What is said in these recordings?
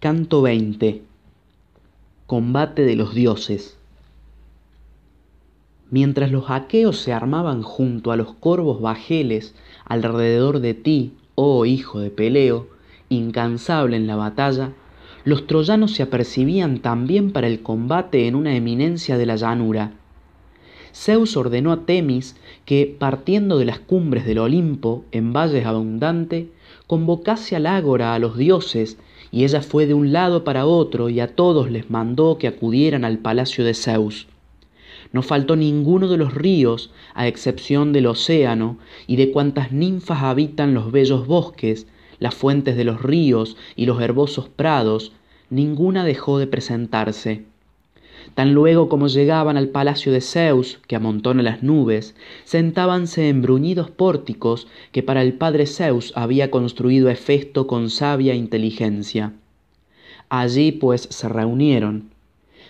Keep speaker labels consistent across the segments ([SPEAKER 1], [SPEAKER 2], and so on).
[SPEAKER 1] Canto 20 Combate de los dioses Mientras los aqueos se armaban junto a los corvos bajeles alrededor de ti, oh hijo de Peleo, incansable en la batalla, los troyanos se apercibían también para el combate en una eminencia de la llanura. Zeus ordenó a Temis que, partiendo de las cumbres del Olimpo, en valles abundante, convocase al ágora a los dioses y ella fue de un lado para otro y a todos les mandó que acudieran al palacio de Zeus. No faltó ninguno de los ríos, a excepción del océano, y de cuantas ninfas habitan los bellos bosques, las fuentes de los ríos y los herbosos prados, ninguna dejó de presentarse. Tan luego como llegaban al palacio de Zeus, que amontona las nubes, sentábanse en bruñidos pórticos que para el padre Zeus había construido Hefesto con sabia inteligencia. Allí pues se reunieron.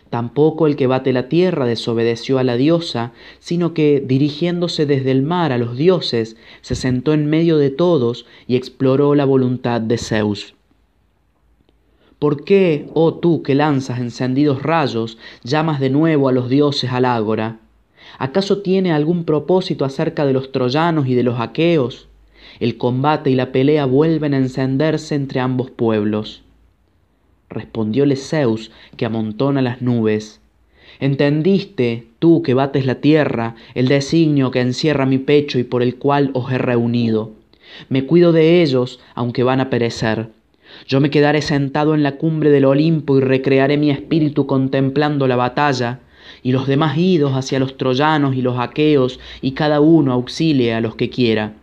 [SPEAKER 1] Tampoco el que bate la tierra desobedeció a la diosa, sino que, dirigiéndose desde el mar a los dioses, se sentó en medio de todos y exploró la voluntad de Zeus. ¿Por qué, oh tú que lanzas encendidos rayos, llamas de nuevo a los dioses al ágora? ¿Acaso tiene algún propósito acerca de los troyanos y de los aqueos? El combate y la pelea vuelven a encenderse entre ambos pueblos. Respondióle Zeus, que amontona las nubes. ¿Entendiste, tú que bates la tierra, el designio que encierra mi pecho y por el cual os he reunido? Me cuido de ellos, aunque van a perecer yo me quedaré sentado en la cumbre del Olimpo y recrearé mi espíritu contemplando la batalla, y los demás idos hacia los troyanos y los aqueos, y cada uno auxilie a los que quiera.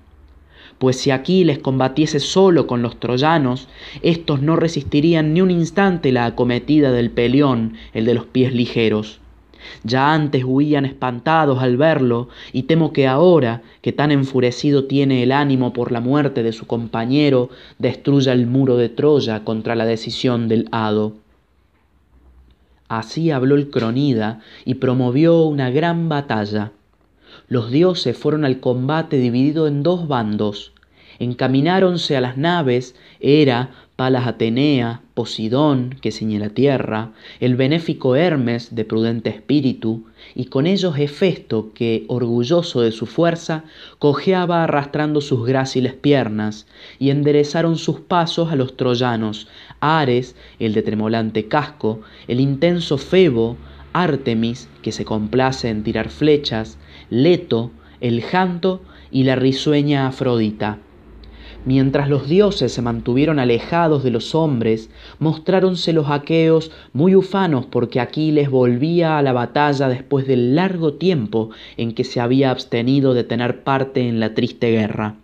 [SPEAKER 1] Pues si Aquiles combatiese solo con los troyanos, éstos no resistirían ni un instante la acometida del peleón, el de los pies ligeros. Ya antes huían espantados al verlo, y temo que ahora, que tan enfurecido tiene el ánimo por la muerte de su compañero, destruya el muro de Troya contra la decisión del hado. Así habló el cronida y promovió una gran batalla. Los dioses fueron al combate dividido en dos bandos. Encamináronse a las naves Hera, Palas Atenea, Posidón, que ciñe la tierra, el benéfico Hermes, de prudente espíritu, y con ellos Hefesto, que, orgulloso de su fuerza, cojeaba arrastrando sus gráciles piernas, y enderezaron sus pasos a los troyanos, Ares, el de tremolante casco, el intenso Febo, Artemis, que se complace en tirar flechas, Leto, el janto y la risueña Afrodita. Mientras los dioses se mantuvieron alejados de los hombres, mostráronse los aqueos muy ufanos porque Aquiles volvía a la batalla después del largo tiempo en que se había abstenido de tener parte en la triste guerra.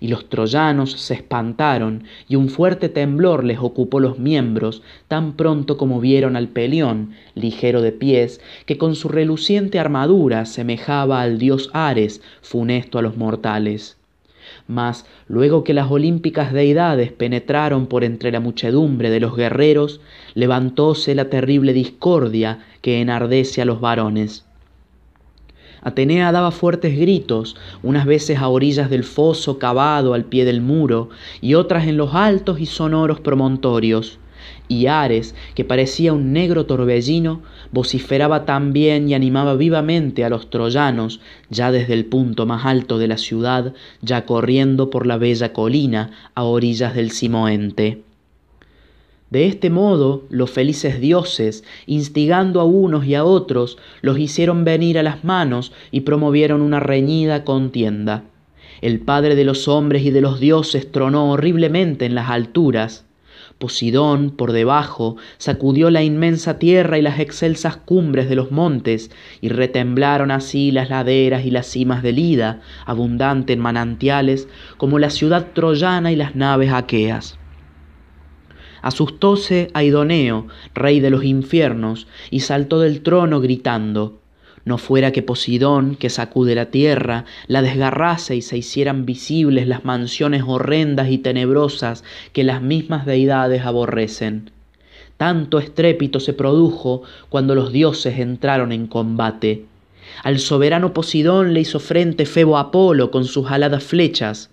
[SPEAKER 1] Y los troyanos se espantaron, y un fuerte temblor les ocupó los miembros, tan pronto como vieron al Pelión, ligero de pies, que con su reluciente armadura semejaba al dios Ares, funesto a los mortales. Mas luego que las olímpicas deidades penetraron por entre la muchedumbre de los guerreros, levantóse la terrible discordia que enardece a los varones. Atenea daba fuertes gritos, unas veces a orillas del foso cavado al pie del muro, y otras en los altos y sonoros promontorios y Ares, que parecía un negro torbellino, vociferaba también y animaba vivamente a los troyanos, ya desde el punto más alto de la ciudad, ya corriendo por la bella colina a orillas del Simoente. De este modo, los felices dioses, instigando a unos y a otros, los hicieron venir a las manos y promovieron una reñida contienda. El Padre de los hombres y de los dioses tronó horriblemente en las alturas, Posidón, por debajo, sacudió la inmensa tierra y las excelsas cumbres de los montes, y retemblaron así las laderas y las cimas del Ida, abundante en manantiales, como la ciudad troyana y las naves aqueas. Asustóse a Idoneo, rey de los infiernos, y saltó del trono gritando, no fuera que Posidón, que sacude la tierra, la desgarrase y se hicieran visibles las mansiones horrendas y tenebrosas que las mismas deidades aborrecen. Tanto estrépito se produjo cuando los dioses entraron en combate. Al soberano Posidón le hizo frente Febo Apolo con sus aladas flechas,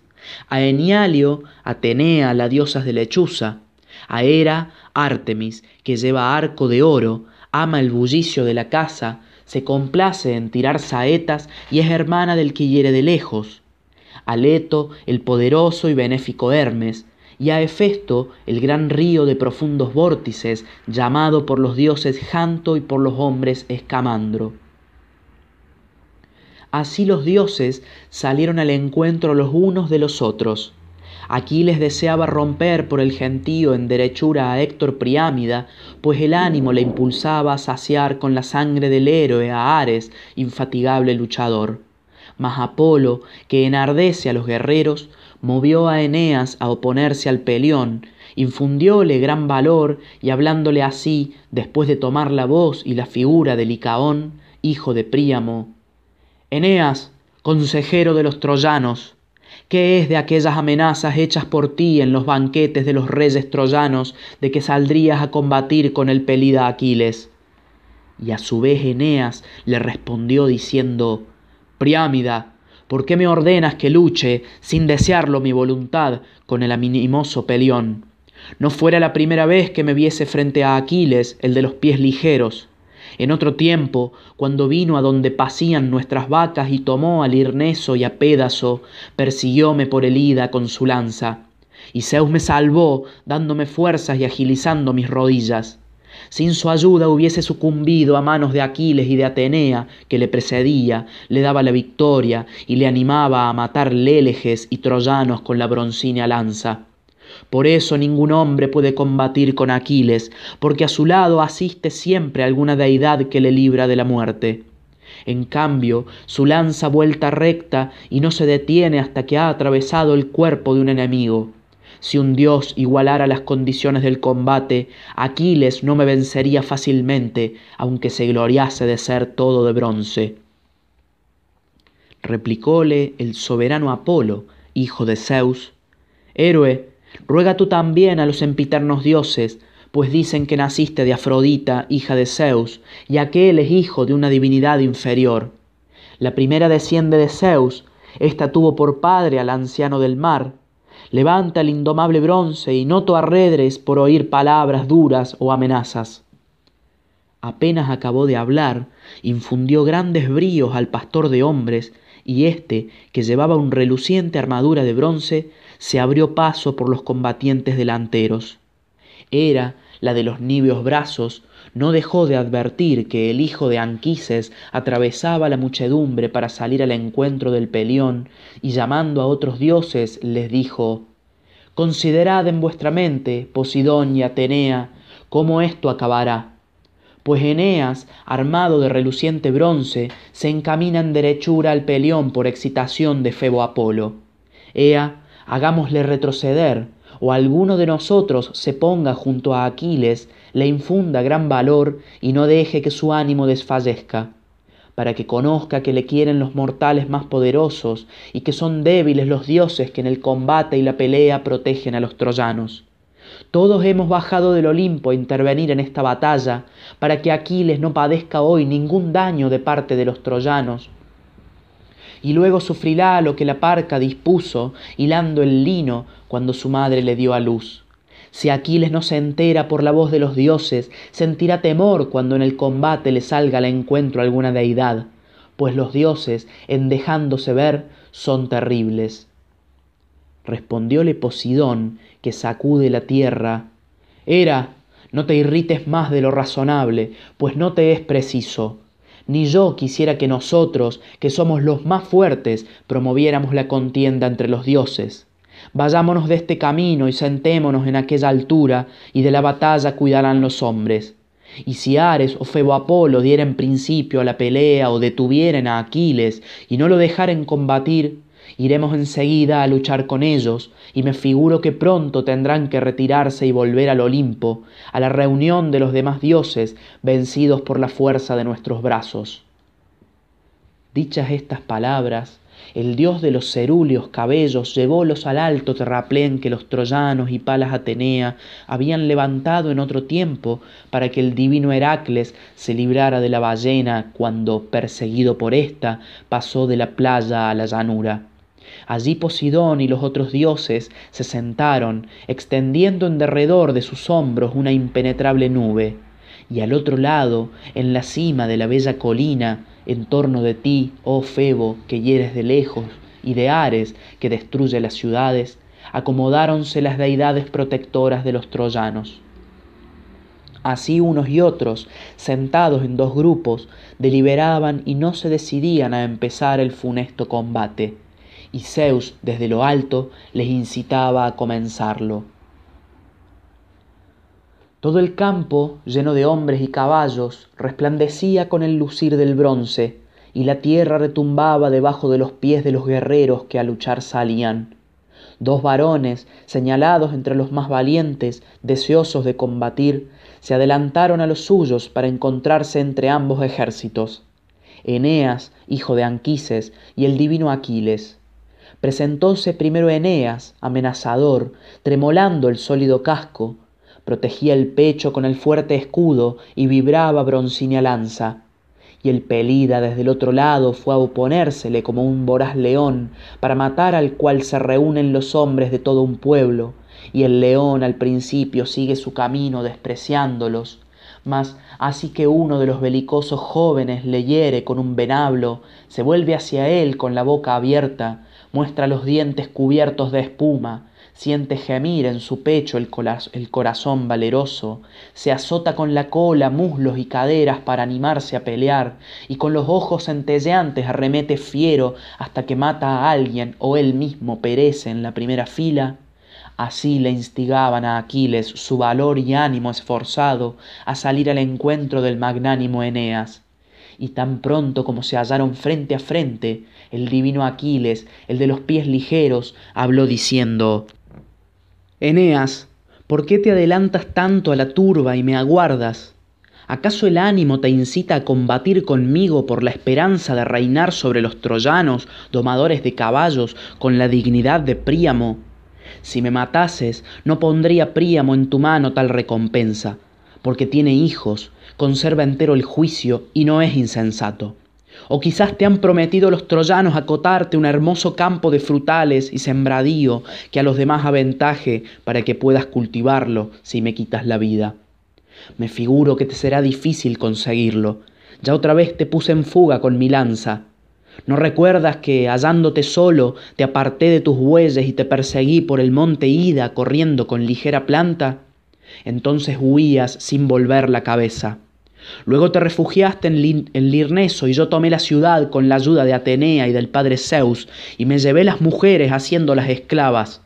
[SPEAKER 1] a Enialio, Atenea, la diosa de lechuza, A Hera, Artemis, que lleva arco de oro, ama el bullicio de la casa, se complace en tirar saetas y es hermana del que hiere de lejos. A Leto, el poderoso y benéfico Hermes, y a Hefesto, el gran río de profundos vórtices, llamado por los dioses Janto y por los hombres Escamandro. Así los dioses salieron al encuentro los unos de los otros. Aquiles deseaba romper por el gentío en derechura a Héctor Priámida, pues el ánimo le impulsaba a saciar con la sangre del héroe a Ares, infatigable luchador. Mas Apolo, que enardece a los guerreros, movió a Eneas a oponerse al peleón, infundióle gran valor y hablándole así, después de tomar la voz y la figura de Licaón, hijo de Príamo, Eneas, consejero de los troyanos, ¿qué es de aquellas amenazas hechas por ti en los banquetes de los reyes troyanos de que saldrías a combatir con el pelida Aquiles? Y a su vez Eneas le respondió diciendo, Priámida, ¿por qué me ordenas que luche, sin desearlo mi voluntad, con el animoso Pelión? No fuera la primera vez que me viese frente a Aquiles, el de los pies ligeros. En otro tiempo, cuando vino a donde pacían nuestras vacas y tomó al Irneso y a Pédaso, persiguióme por el ida con su lanza. Y Zeus me salvó, dándome fuerzas y agilizando mis rodillas. Sin su ayuda hubiese sucumbido a manos de Aquiles y de Atenea, que le precedía, le daba la victoria y le animaba a matar léleges y troyanos con la broncínea lanza. Por eso ningún hombre puede combatir con Aquiles, porque a su lado asiste siempre alguna deidad que le libra de la muerte. En cambio, su lanza vuelta recta y no se detiene hasta que ha atravesado el cuerpo de un enemigo. Si un dios igualara las condiciones del combate, Aquiles no me vencería fácilmente, aunque se gloriase de ser todo de bronce. Replicóle el soberano Apolo, hijo de Zeus, Héroe, Ruega tú también a los empiternos dioses, pues dicen que naciste de Afrodita, hija de Zeus, y aquel es hijo de una divinidad inferior. La primera desciende de Zeus, ésta tuvo por padre al anciano del mar. Levanta el indomable bronce y no arredres por oír palabras duras o amenazas. Apenas acabó de hablar, infundió grandes bríos al pastor de hombres, y éste, que llevaba un reluciente armadura de bronce, se abrió paso por los combatientes delanteros. Era la de los niveos brazos, no dejó de advertir que el hijo de Anquises atravesaba la muchedumbre para salir al encuentro del pelión, y llamando a otros dioses les dijo Considerad en vuestra mente, Posidón y Atenea, cómo esto acabará. Pues Eneas, armado de reluciente bronce, se encamina en derechura al pelión por excitación de Febo Apolo. Ea, hagámosle retroceder, o alguno de nosotros se ponga junto a Aquiles, le infunda gran valor y no deje que su ánimo desfallezca, para que conozca que le quieren los mortales más poderosos y que son débiles los dioses que en el combate y la pelea protegen a los troyanos. Todos hemos bajado del Olimpo a intervenir en esta batalla, para que Aquiles no padezca hoy ningún daño de parte de los troyanos, y luego sufrirá lo que la parca dispuso, hilando el lino cuando su madre le dio a luz. Si Aquiles no se entera por la voz de los dioses, sentirá temor cuando en el combate le salga al encuentro alguna deidad, pues los dioses, en dejándose ver, son terribles. Respondióle Posidón, que sacude la tierra, Era, no te irrites más de lo razonable, pues no te es preciso ni yo quisiera que nosotros, que somos los más fuertes, promoviéramos la contienda entre los dioses. Vayámonos de este camino y sentémonos en aquella altura, y de la batalla cuidarán los hombres. Y si Ares o Febo Apolo dieran principio a la pelea o detuvieran a Aquiles y no lo dejaren combatir, Iremos enseguida a luchar con ellos, y me figuro que pronto tendrán que retirarse y volver al Olimpo, a la reunión de los demás dioses, vencidos por la fuerza de nuestros brazos. Dichas estas palabras, el dios de los cerúleos cabellos llevólos al alto terraplén que los troyanos y Palas Atenea habían levantado en otro tiempo para que el divino Heracles se librara de la ballena cuando, perseguido por ésta, pasó de la playa a la llanura Allí Posidón y los otros dioses se sentaron, extendiendo en derredor de sus hombros una impenetrable nube, y al otro lado, en la cima de la bella colina, en torno de ti, oh Febo, que hieres de lejos, y de Ares, que destruye las ciudades, acomodáronse las deidades protectoras de los troyanos. Así unos y otros, sentados en dos grupos, deliberaban y no se decidían a empezar el funesto combate, y Zeus desde lo alto les incitaba a comenzarlo. Todo el campo, lleno de hombres y caballos, resplandecía con el lucir del bronce, y la tierra retumbaba debajo de los pies de los guerreros que a luchar salían. Dos varones, señalados entre los más valientes, deseosos de combatir, se adelantaron a los suyos para encontrarse entre ambos ejércitos. Eneas, hijo de Anquises, y el divino Aquiles. Presentóse primero Eneas, amenazador, tremolando el sólido casco, protegía el pecho con el fuerte escudo y vibraba broncínea lanza. Y el Pelida desde el otro lado fue a oponérsele como un voraz león, para matar al cual se reúnen los hombres de todo un pueblo, y el león al principio sigue su camino despreciándolos, mas así que uno de los belicosos jóvenes le hiere con un venablo, se vuelve hacia él con la boca abierta, muestra los dientes cubiertos de espuma, siente gemir en su pecho el, corazón valeroso, se azota con la cola, muslos y caderas para animarse a pelear, y con los ojos centelleantes arremete fiero hasta que mata a alguien o él mismo perece en la primera fila, Así le instigaban a Aquiles su valor y ánimo esforzado a salir al encuentro del magnánimo Eneas. Y tan pronto como se hallaron frente a frente, el divino Aquiles, el de los pies ligeros, habló diciendo Eneas, ¿por qué te adelantas tanto a la turba y me aguardas? ¿Acaso el ánimo te incita a combatir conmigo por la esperanza de reinar sobre los troyanos, domadores de caballos, con la dignidad de Príamo? Si me matases, no pondría Príamo en tu mano tal recompensa, porque tiene hijos, conserva entero el juicio y no es insensato. O quizás te han prometido los troyanos acotarte un hermoso campo de frutales y sembradío que a los demás aventaje para que puedas cultivarlo si me quitas la vida. Me figuro que te será difícil conseguirlo. Ya otra vez te puse en fuga con mi lanza, ¿No recuerdas que, hallándote solo, te aparté de tus bueyes y te perseguí por el monte Ida corriendo con ligera planta? Entonces huías sin volver la cabeza. Luego te refugiaste en, Lirneso y yo tomé la ciudad con la ayuda de Atenea y del padre Zeus y me llevé las mujeres haciéndolas esclavas.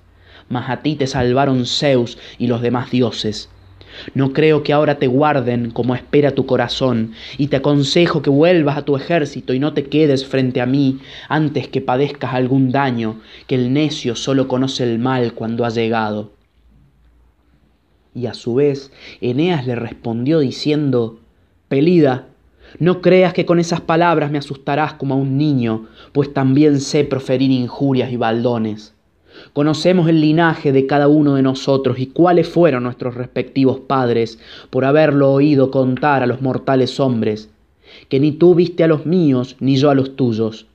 [SPEAKER 1] Mas a ti te salvaron Zeus y los demás dioses. No creo que ahora te guarden como espera tu corazón, y te aconsejo que vuelvas a tu ejército y no te quedes frente a mí antes que padezcas algún daño, que el necio solo conoce el mal cuando ha llegado. Y a su vez Eneas le respondió diciendo, Pelida, no creas que con esas palabras me asustarás como a un niño, pues también sé proferir injurias y baldones. Conocemos el linaje de cada uno de nosotros y cuáles fueron nuestros respectivos padres por haberlo oído contar a los mortales hombres, que ni tú viste a los míos ni yo a los tuyos.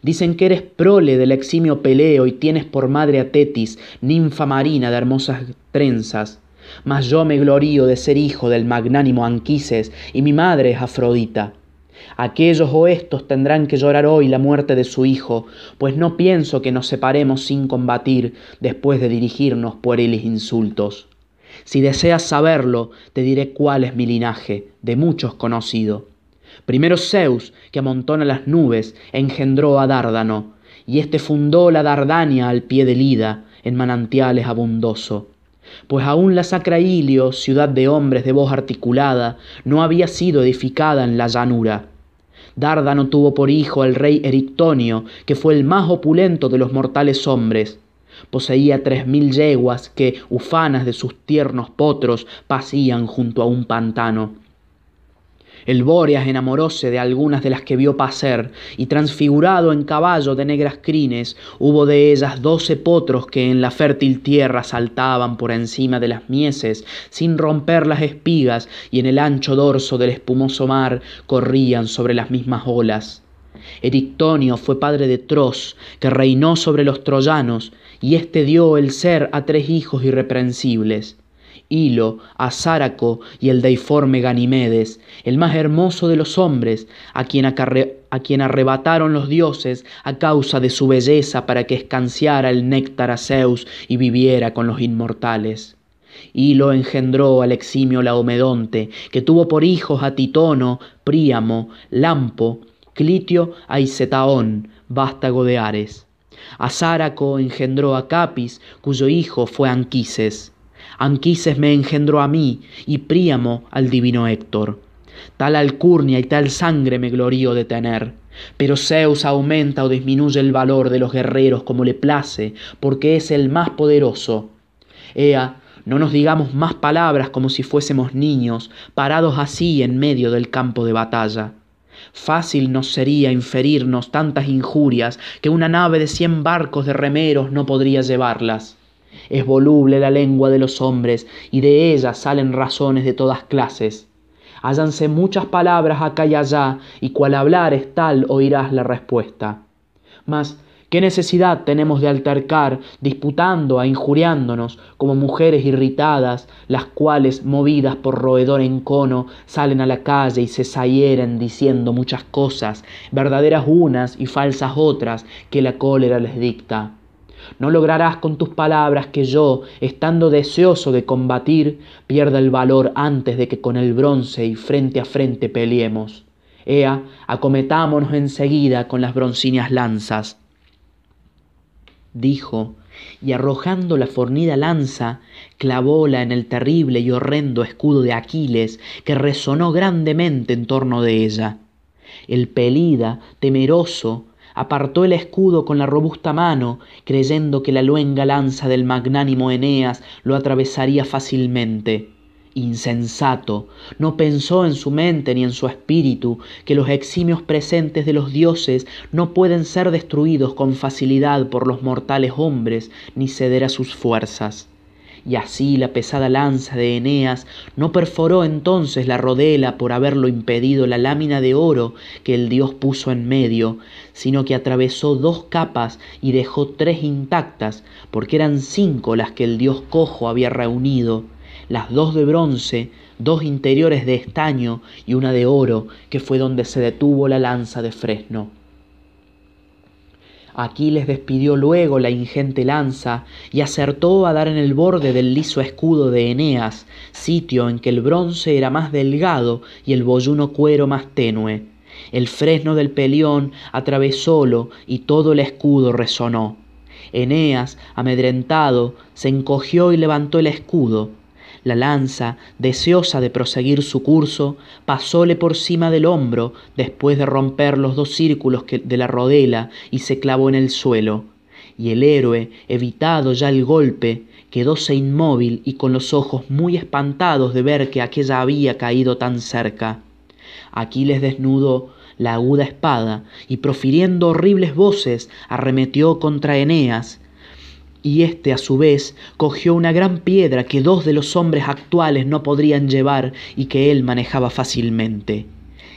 [SPEAKER 1] Dicen que eres prole del eximio Peleo y tienes por madre a Tetis, ninfa marina de hermosas trenzas. Mas yo me glorío de ser hijo del magnánimo Anquises y mi madre es Afrodita. Aquellos o estos tendrán que llorar hoy la muerte de su hijo, pues no pienso que nos separemos sin combatir después de dirigirnos pueriles insultos. Si deseas saberlo, te diré cuál es mi linaje, de muchos conocido. Primero Zeus, que amontona las nubes, engendró a Dárdano, y éste fundó la Dardania al pie del Ida, en manantiales abundoso pues aún la sacra Ilio, ciudad de hombres de voz articulada, no había sido edificada en la llanura. Dárdano tuvo por hijo al rey Erictonio, que fue el más opulento de los mortales hombres. Poseía tres mil yeguas que, ufanas de sus tiernos potros, pasían junto a un pantano. El Bóreas enamoróse de algunas de las que vio pacer, y transfigurado en caballo de negras crines, hubo de ellas doce potros que en la fértil tierra saltaban por encima de las mieses, sin romper las espigas, y en el ancho dorso del espumoso mar corrían sobre las mismas olas. Erictonio fue padre de Tros, que reinó sobre los troyanos, y éste dio el ser a tres hijos irreprensibles. Hilo, a Sáraco y el deiforme Ganimedes, el más hermoso de los hombres, a quien, arrebataron los dioses a causa de su belleza para que escanciara el néctar a Zeus y viviera con los inmortales. Hilo engendró al eximio Laomedonte, que tuvo por hijos a Titono, Príamo, Lampo, Clitio a Isetaón, vástago de Ares. A Sáraco engendró a Capis, cuyo hijo fue Anquises. Anquises me engendró a mí y Príamo al divino Héctor. Tal alcurnia y tal sangre me glorío de tener. Pero Zeus aumenta o disminuye el valor de los guerreros como le place, porque es el más poderoso. Ea, no nos digamos más palabras como si fuésemos niños, parados así en medio del campo de batalla. Fácil nos sería inferirnos tantas injurias que una nave de cien barcos de remeros no podría llevarlas. Es voluble la lengua de los hombres, y de ella salen razones de todas clases. Hállanse muchas palabras acá y allá, y cual hablares tal oirás la respuesta. Mas, ¿qué necesidad tenemos de altercar, disputando e injuriándonos, como mujeres irritadas, las cuales, movidas por roedor encono, salen a la calle y se zahieren diciendo muchas cosas, verdaderas unas y falsas otras, que la cólera les dicta? No lograrás con tus palabras que yo, estando deseoso de combatir, pierda el valor antes de que con el bronce y frente a frente peleemos. Ea, acometámonos enseguida con las broncíneas lanzas. Dijo, y arrojando la fornida lanza, clavóla en el terrible y horrendo escudo de Aquiles, que resonó grandemente en torno de ella. El pelida, temeroso, apartó el escudo con la robusta mano, creyendo que la luenga lanza del magnánimo Eneas lo atravesaría fácilmente. Insensato, no pensó en su mente ni en su espíritu que los eximios presentes de los dioses no pueden ser destruidos con facilidad por los mortales hombres ni ceder a sus fuerzas y así la pesada lanza de Eneas no perforó entonces la rodela por haberlo impedido la lámina de oro que el dios puso en medio, sino que atravesó dos capas y dejó tres intactas, porque eran cinco las que el dios cojo había reunido, las dos de bronce, dos interiores de estaño y una de oro, que fue donde se detuvo la lanza de fresno. Aquiles despidió luego la ingente lanza y acertó a dar en el borde del liso escudo de Eneas, sitio en que el bronce era más delgado y el boyuno cuero más tenue. El fresno del pelión atravesólo y todo el escudo resonó. Eneas, amedrentado, se encogió y levantó el escudo, la lanza, deseosa de proseguir su curso, pasóle por cima del hombro después de romper los dos círculos de la rodela y se clavó en el suelo. Y el héroe, evitado ya el golpe, quedóse inmóvil y con los ojos muy espantados de ver que aquella había caído tan cerca. Aquiles desnudó la aguda espada y profiriendo horribles voces arremetió contra Eneas, y éste a su vez cogió una gran piedra que dos de los hombres actuales no podrían llevar y que él manejaba fácilmente.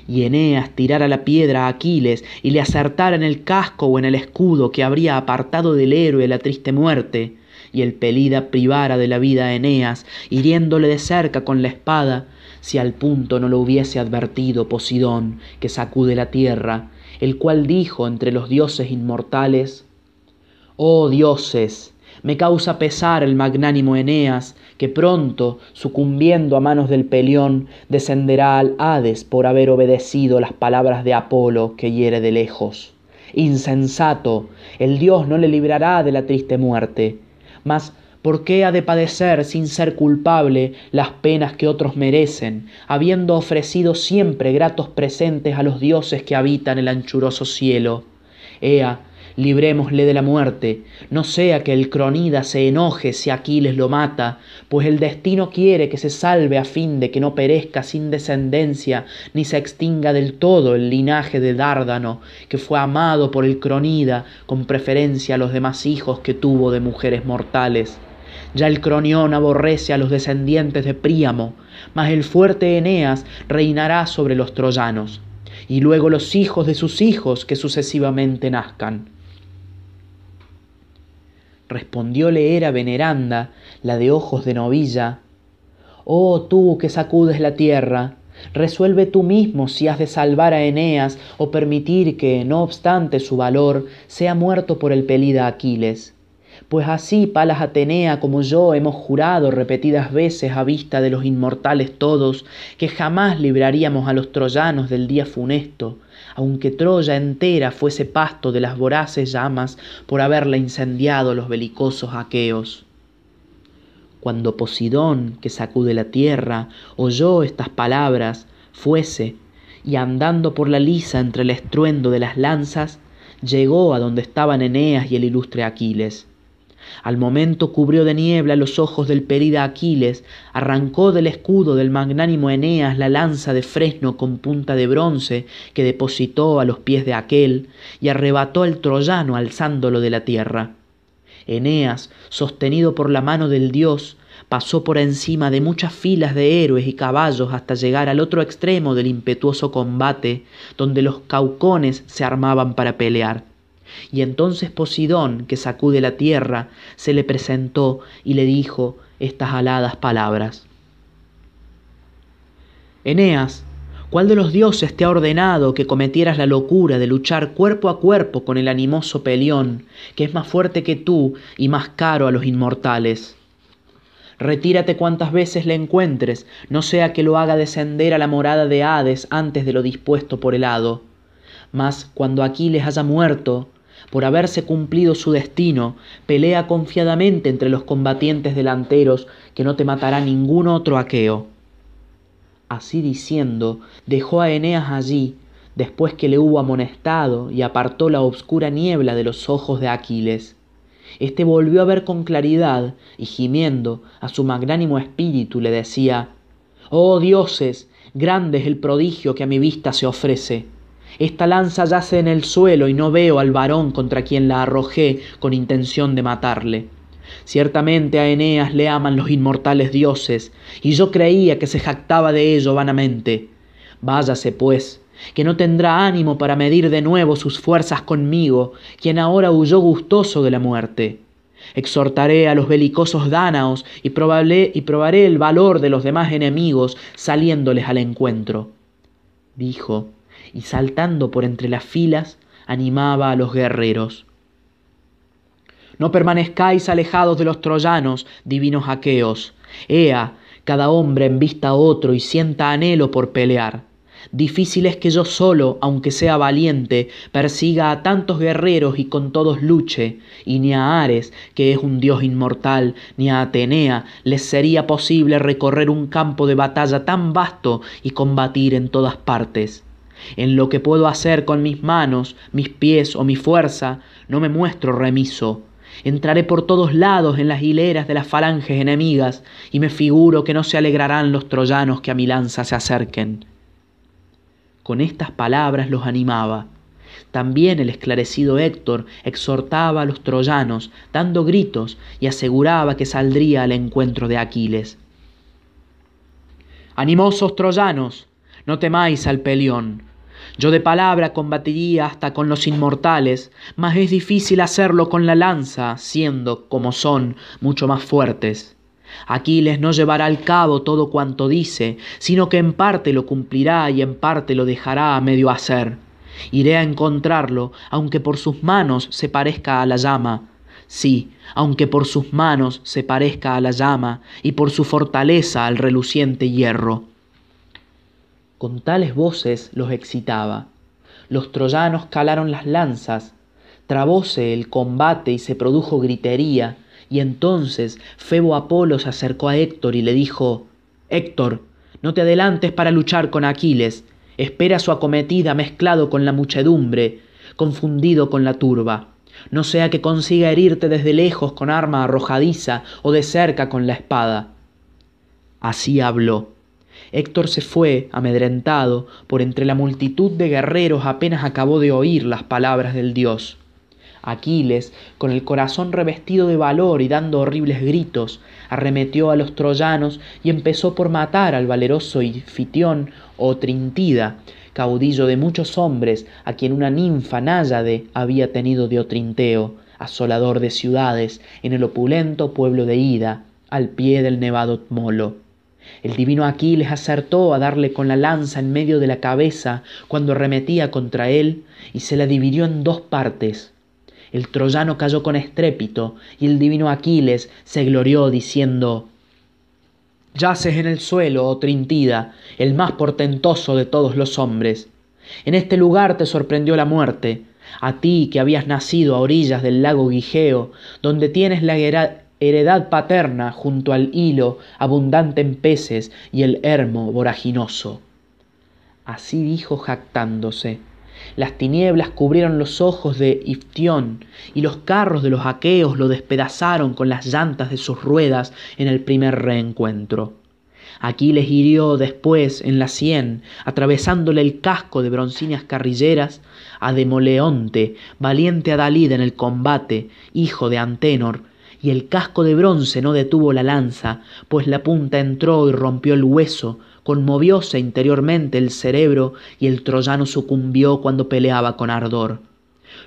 [SPEAKER 1] Y Eneas tirara la piedra a Aquiles y le acertara en el casco o en el escudo que habría apartado del héroe la triste muerte, y el pelida privara de la vida a Eneas, hiriéndole de cerca con la espada, si al punto no lo hubiese advertido Posidón, que sacude la tierra, el cual dijo entre los dioses inmortales, Oh dioses, me causa pesar el magnánimo Eneas, que pronto, sucumbiendo a manos del pelión, descenderá al Hades por haber obedecido las palabras de Apolo que hiere de lejos. Insensato, el dios no le librará de la triste muerte. Mas, ¿por qué ha de padecer sin ser culpable las penas que otros merecen, habiendo ofrecido siempre gratos presentes a los dioses que habitan el anchuroso cielo? Ea, librémosle de la muerte, no sea que el cronida se enoje si Aquiles lo mata, pues el destino quiere que se salve a fin de que no perezca sin descendencia, ni se extinga del todo el linaje de Dárdano, que fue amado por el cronida con preferencia a los demás hijos que tuvo de mujeres mortales. Ya el cronión aborrece a los descendientes de Príamo, mas el fuerte Eneas reinará sobre los troyanos y luego los hijos de sus hijos que sucesivamente nazcan. Respondióle era veneranda, la de ojos de novilla, Oh tú que sacudes la tierra, resuelve tú mismo si has de salvar a Eneas o permitir que, no obstante su valor, sea muerto por el pelida Aquiles. Pues así Palas Atenea como yo hemos jurado repetidas veces a vista de los inmortales todos, que jamás libraríamos a los troyanos del día funesto, aunque Troya entera fuese pasto de las voraces llamas por haberla incendiado los belicosos aqueos. Cuando Posidón, que sacude la tierra, oyó estas palabras, fuese, y andando por la lisa entre el estruendo de las lanzas, llegó a donde estaban Eneas y el ilustre Aquiles al momento cubrió de niebla los ojos del perida Aquiles, arrancó del escudo del magnánimo Eneas la lanza de fresno con punta de bronce que depositó a los pies de aquel, y arrebató al troyano alzándolo de la tierra. Eneas, sostenido por la mano del dios, pasó por encima de muchas filas de héroes y caballos hasta llegar al otro extremo del impetuoso combate, donde los caucones se armaban para pelear. Y entonces Posidón, que sacude la tierra, se le presentó y le dijo estas aladas palabras. Eneas, ¿cuál de los dioses te ha ordenado que cometieras la locura de luchar cuerpo a cuerpo con el animoso Pelión, que es más fuerte que tú y más caro a los inmortales? Retírate cuantas veces le encuentres, no sea que lo haga descender a la morada de Hades antes de lo dispuesto por el hado. Mas cuando Aquiles haya muerto, por haberse cumplido su destino, pelea confiadamente entre los combatientes delanteros, que no te matará ningún otro aqueo. Así diciendo, dejó a Eneas allí, después que le hubo amonestado y apartó la obscura niebla de los ojos de Aquiles. Este volvió a ver con claridad y gimiendo a su magnánimo espíritu le decía, Oh dioses, grande es el prodigio que a mi vista se ofrece. Esta lanza yace en el suelo y no veo al varón contra quien la arrojé con intención de matarle. Ciertamente a Eneas le aman los inmortales dioses, y yo creía que se jactaba de ello vanamente. Váyase, pues, que no tendrá ánimo para medir de nuevo sus fuerzas conmigo, quien ahora huyó gustoso de la muerte. Exhortaré a los belicosos dánaos y, y probaré el valor de los demás enemigos saliéndoles al encuentro. Dijo, y saltando por entre las filas animaba a los guerreros. No permanezcáis alejados de los troyanos, divinos aqueos. Ea, cada hombre envista a otro y sienta anhelo por pelear. Difícil es que yo solo, aunque sea valiente, persiga a tantos guerreros y con todos luche, y ni a Ares, que es un dios inmortal, ni a Atenea les sería posible recorrer un campo de batalla tan vasto y combatir en todas partes. En lo que puedo hacer con mis manos, mis pies o mi fuerza, no me muestro remiso. Entraré por todos lados en las hileras de las falanges enemigas, y me figuro que no se alegrarán los troyanos que a mi lanza se acerquen. Con estas palabras los animaba. También el esclarecido Héctor exhortaba a los troyanos, dando gritos, y aseguraba que saldría al encuentro de Aquiles. Animosos troyanos, no temáis al pelión, yo de palabra combatiría hasta con los inmortales, mas es difícil hacerlo con la lanza, siendo, como son, mucho más fuertes. Aquiles no llevará al cabo todo cuanto dice, sino que en parte lo cumplirá y en parte lo dejará a medio hacer. Iré a encontrarlo, aunque por sus manos se parezca a la llama. Sí, aunque por sus manos se parezca a la llama, y por su fortaleza al reluciente hierro con tales voces los excitaba. Los troyanos calaron las lanzas, trabóse el combate y se produjo gritería, y entonces Febo Apolo se acercó a Héctor y le dijo, Héctor, no te adelantes para luchar con Aquiles, espera su acometida mezclado con la muchedumbre, confundido con la turba. No sea que consiga herirte desde lejos con arma arrojadiza o de cerca con la espada. Así habló Héctor se fue, amedrentado, por entre la multitud de guerreros apenas acabó de oír las palabras del dios. Aquiles, con el corazón revestido de valor y dando horribles gritos, arremetió a los troyanos y empezó por matar al valeroso Ifitión o Trintida, caudillo de muchos hombres, a quien una ninfa náyade había tenido de Otrinteo, asolador de ciudades, en el opulento pueblo de Ida, al pie del nevado Molo. El divino Aquiles acertó a darle con la lanza en medio de la cabeza cuando arremetía contra él y se la dividió en dos partes. El troyano cayó con estrépito y el divino Aquiles se glorió diciendo Yaces en el suelo, oh Trintida, el más portentoso de todos los hombres. En este lugar te sorprendió la muerte, a ti que habías nacido a orillas del lago Gigeo, donde tienes la heredad paterna junto al hilo abundante en peces y el hermo voraginoso. Así dijo jactándose. Las tinieblas cubrieron los ojos de Iftión, y los carros de los aqueos lo despedazaron con las llantas de sus ruedas en el primer reencuentro. Aquiles hirió después en la sien, atravesándole el casco de broncíneas carrilleras, a Demoleonte, valiente Adalid en el combate, hijo de Antenor, y el casco de bronce no detuvo la lanza, pues la punta entró y rompió el hueso, conmovióse interiormente el cerebro y el troyano sucumbió cuando peleaba con ardor.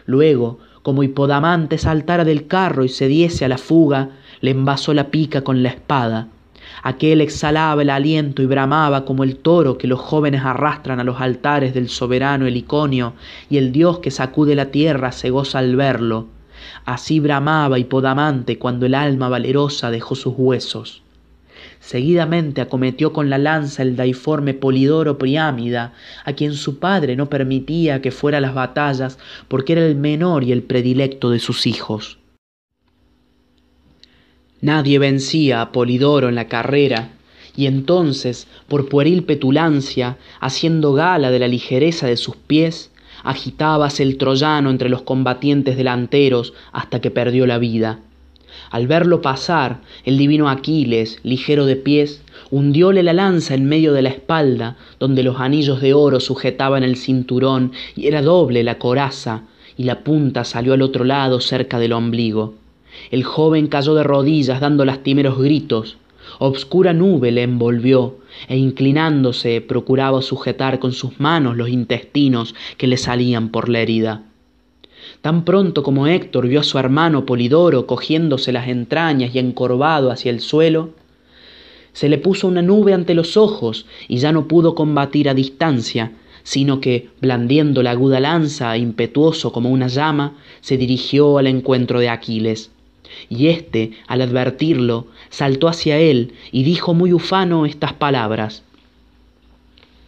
[SPEAKER 1] Luego, como Hipodamante saltara del carro y se diese a la fuga, le envasó la pica con la espada. Aquel exhalaba el aliento y bramaba como el toro que los jóvenes arrastran a los altares del soberano Heliconio, y el dios que sacude la tierra se goza al verlo. Así bramaba Hipodamante cuando el alma valerosa dejó sus huesos. Seguidamente acometió con la lanza el daiforme Polidoro Priámida, a quien su padre no permitía que fuera a las batallas porque era el menor y el predilecto de sus hijos. Nadie vencía a Polidoro en la carrera, y entonces, por pueril petulancia, haciendo gala de la ligereza de sus pies, agitábase el troyano entre los combatientes delanteros hasta que perdió la vida. Al verlo pasar, el divino Aquiles, ligero de pies, hundióle la lanza en medio de la espalda, donde los anillos de oro sujetaban el cinturón y era doble la coraza, y la punta salió al otro lado cerca del ombligo. El joven cayó de rodillas dando lastimeros gritos. Obscura nube le envolvió, e inclinándose procuraba sujetar con sus manos los intestinos que le salían por la herida. Tan pronto como Héctor vio a su hermano Polidoro cogiéndose las entrañas y encorvado hacia el suelo, se le puso una nube ante los ojos y ya no pudo combatir a distancia, sino que, blandiendo la aguda lanza, impetuoso como una llama, se dirigió al encuentro de Aquiles y éste, al advertirlo, saltó hacia él y dijo muy ufano estas palabras.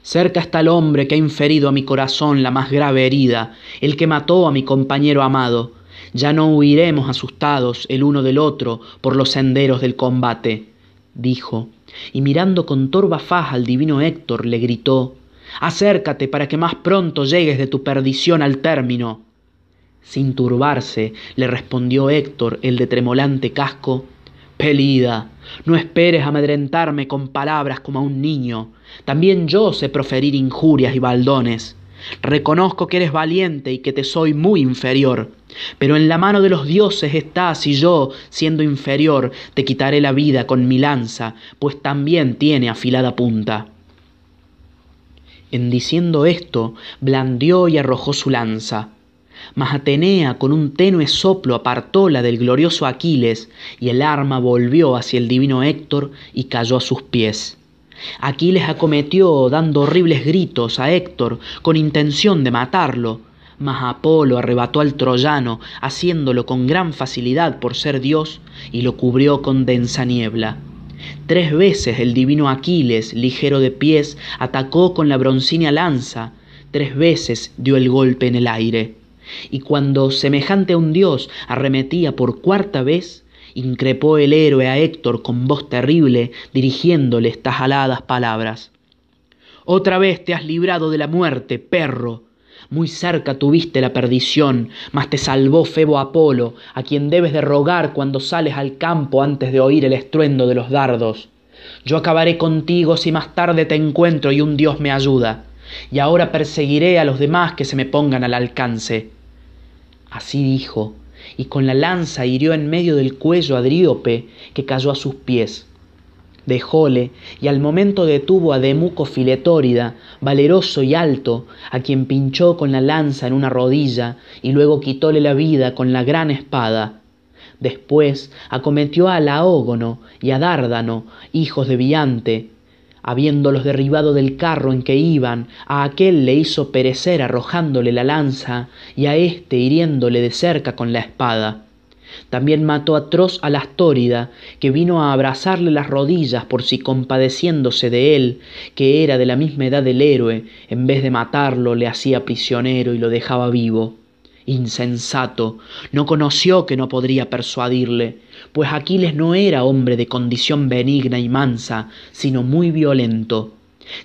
[SPEAKER 1] Cerca está el hombre que ha inferido a mi corazón la más grave herida, el que mató a mi compañero amado. Ya no huiremos asustados el uno del otro por los senderos del combate, dijo, y mirando con torva faz al divino Héctor le gritó, Acércate para que más pronto llegues de tu perdición al término. Sin turbarse, le respondió Héctor, el de tremolante casco, Pelida, no esperes amedrentarme con palabras como a un niño. También yo sé proferir injurias y baldones. Reconozco que eres valiente y que te soy muy inferior, pero en la mano de los dioses estás y yo, siendo inferior, te quitaré la vida con mi lanza, pues también tiene afilada punta. En diciendo esto, blandió y arrojó su lanza, mas Atenea con un tenue soplo apartóla del glorioso Aquiles, y el arma volvió hacia el divino Héctor y cayó a sus pies. Aquiles acometió dando horribles gritos a Héctor con intención de matarlo, mas Apolo arrebató al troyano, haciéndolo con gran facilidad por ser Dios, y lo cubrió con densa niebla. Tres veces el divino Aquiles, ligero de pies, atacó con la broncínea lanza, tres veces dio el golpe en el aire y cuando semejante a un dios arremetía por cuarta vez, increpó el héroe a Héctor con voz terrible, dirigiéndole estas aladas palabras. Otra vez te has librado de la muerte, perro. Muy cerca tuviste la perdición, mas te salvó Febo Apolo, a quien debes de rogar cuando sales al campo antes de oír el estruendo de los dardos. Yo acabaré contigo si más tarde te encuentro y un Dios me ayuda, y ahora perseguiré a los demás que se me pongan al alcance. Así dijo, y con la lanza hirió en medio del cuello a Dríope, que cayó a sus pies. dejóle y al momento detuvo a Demuco Filetórida, valeroso y alto, a quien pinchó con la lanza en una rodilla y luego quitóle la vida con la gran espada. Después acometió a Laógono y a Dárdano, hijos de Biante. Habiéndolos derribado del carro en que iban, a aquel le hizo perecer arrojándole la lanza y a éste hiriéndole de cerca con la espada. También mató atroz a la Astórida, que vino a abrazarle las rodillas por si compadeciéndose de él, que era de la misma edad del héroe, en vez de matarlo le hacía prisionero y lo dejaba vivo. Insensato, no conoció que no podría persuadirle, pues Aquiles no era hombre de condición benigna y mansa, sino muy violento.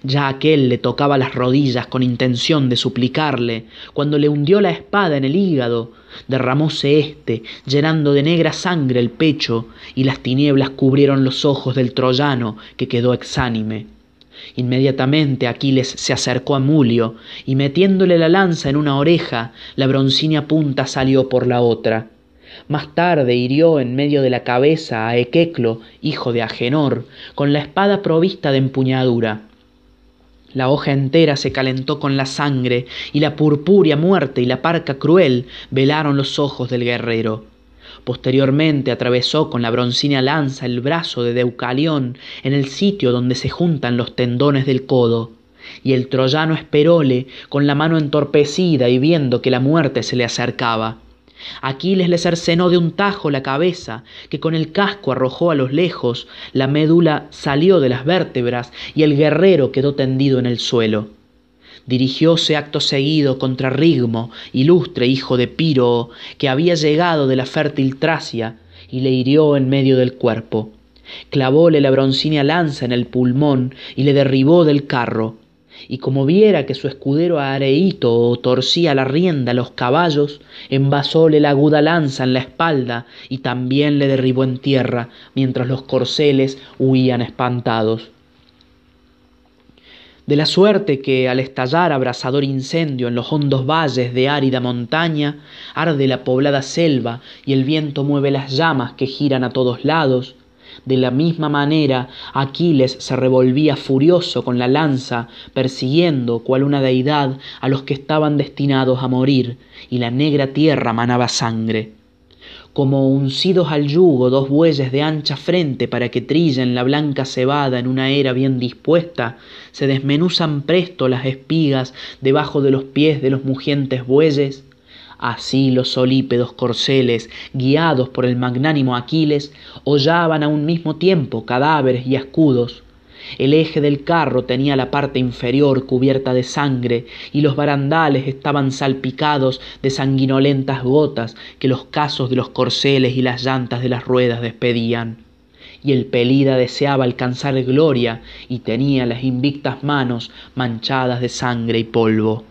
[SPEAKER 1] Ya aquel le tocaba las rodillas con intención de suplicarle, cuando le hundió la espada en el hígado, derramóse éste, llenando de negra sangre el pecho, y las tinieblas cubrieron los ojos del troyano, que quedó exánime. Inmediatamente Aquiles se acercó a Mulio, y metiéndole la lanza en una oreja, la broncínea punta salió por la otra. Más tarde hirió en medio de la cabeza a Equeclo, hijo de Agenor, con la espada provista de empuñadura. La hoja entera se calentó con la sangre, y la purpúrea muerte y la parca cruel velaron los ojos del guerrero. Posteriormente atravesó con la broncínea lanza el brazo de Deucalión en el sitio donde se juntan los tendones del codo. Y el troyano esperóle con la mano entorpecida y viendo que la muerte se le acercaba. Aquiles le cercenó de un tajo la cabeza, que con el casco arrojó a los lejos, la médula salió de las vértebras y el guerrero quedó tendido en el suelo. Dirigióse acto seguido contra Rigmo, ilustre hijo de Piro, que había llegado de la fértil Tracia, y le hirió en medio del cuerpo. Clavóle la broncínea lanza en el pulmón y le derribó del carro y como viera que su escudero Areíto torcía la rienda a los caballos, envasóle la aguda lanza en la espalda y también le derribó en tierra, mientras los corceles huían espantados. De la suerte que al estallar abrasador incendio en los hondos valles de árida montaña, arde la poblada selva y el viento mueve las llamas que giran a todos lados, de la misma manera Aquiles se revolvía furioso con la lanza, persiguiendo, cual una deidad, a los que estaban destinados a morir, y la negra tierra manaba sangre. Como uncidos al yugo dos bueyes de ancha frente para que trillen la blanca cebada en una era bien dispuesta, se desmenuzan presto las espigas debajo de los pies de los mugientes bueyes, Así los solípedos corceles, guiados por el magnánimo Aquiles, hollaban a un mismo tiempo cadáveres y escudos. El eje del carro tenía la parte inferior cubierta de sangre y los barandales estaban salpicados de sanguinolentas gotas que los casos de los corceles y las llantas de las ruedas despedían. Y el pelida deseaba alcanzar gloria y tenía las invictas manos manchadas de sangre y polvo.